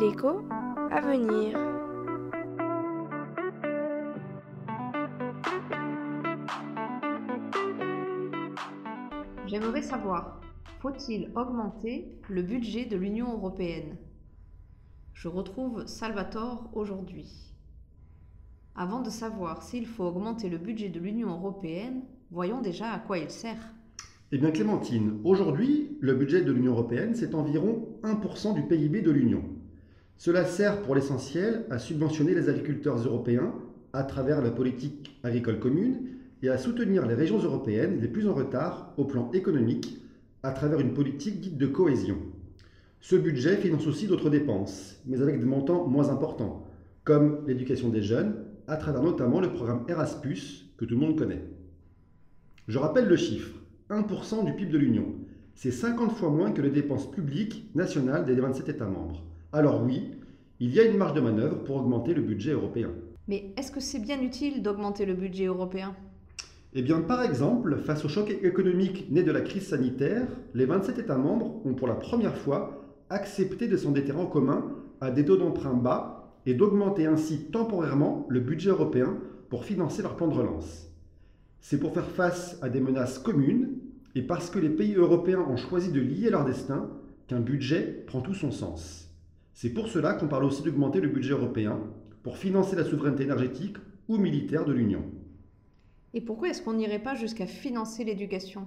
L'écho à venir. J'aimerais savoir, faut-il augmenter le budget de l'Union européenne? Je retrouve Salvatore aujourd'hui. Avant de savoir s'il faut augmenter le budget de l'Union européenne, voyons déjà à quoi il sert. Eh bien Clémentine, aujourd'hui, le budget de l'Union européenne, c'est environ 1% du PIB de l'Union. Cela sert pour l'essentiel à subventionner les agriculteurs européens à travers la politique agricole commune et à soutenir les régions européennes les plus en retard au plan économique à travers une politique dite de cohésion. Ce budget finance aussi d'autres dépenses, mais avec des montants moins importants, comme l'éducation des jeunes, à travers notamment le programme Erasmus que tout le monde connaît. Je rappelle le chiffre. 1% du PIB de l'Union. C'est 50 fois moins que les dépenses publiques nationales des 27 États membres. Alors oui, il y a une marge de manœuvre pour augmenter le budget européen. Mais est-ce que c'est bien utile d'augmenter le budget européen? Eh bien, par exemple, face au choc économique né de la crise sanitaire, les 27 États membres ont pour la première fois accepté de s'endetter en commun à des taux d'emprunt bas et d'augmenter ainsi temporairement le budget européen pour financer leur plan de relance. C'est pour faire face à des menaces communes et parce que les pays européens ont choisi de lier leur destin qu'un budget prend tout son sens. C'est pour cela qu'on parle aussi d'augmenter le budget européen pour financer la souveraineté énergétique ou militaire de l'Union. Et pourquoi est-ce qu'on n'irait pas jusqu'à financer l'éducation?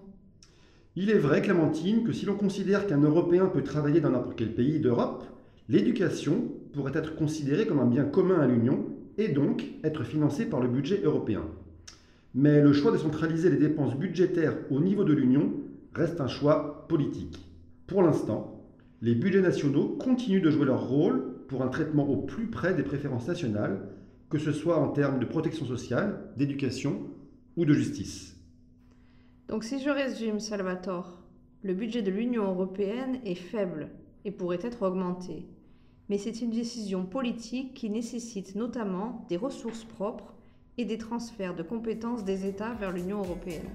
Il est vrai, Clémentine, que si l'on considère qu'un Européen peut travailler dans n'importe quel pays d'Europe, l'éducation pourrait être considérée comme un bien commun à l'Union et donc être financée par le budget européen. Mais le choix de centraliser les dépenses budgétaires au niveau de l'Union reste un choix politique. Pour l'instant, les budgets nationaux continuent de jouer leur rôle pour un traitement au plus près des préférences nationales, que ce soit en termes de protection sociale, d'éducation ou de justice. Donc si je résume, Salvatore, le budget de l'Union européenne est faible et pourrait être augmenté. Mais c'est une décision politique qui nécessite notamment des ressources propres et des transferts de compétences des États vers l'Union européenne.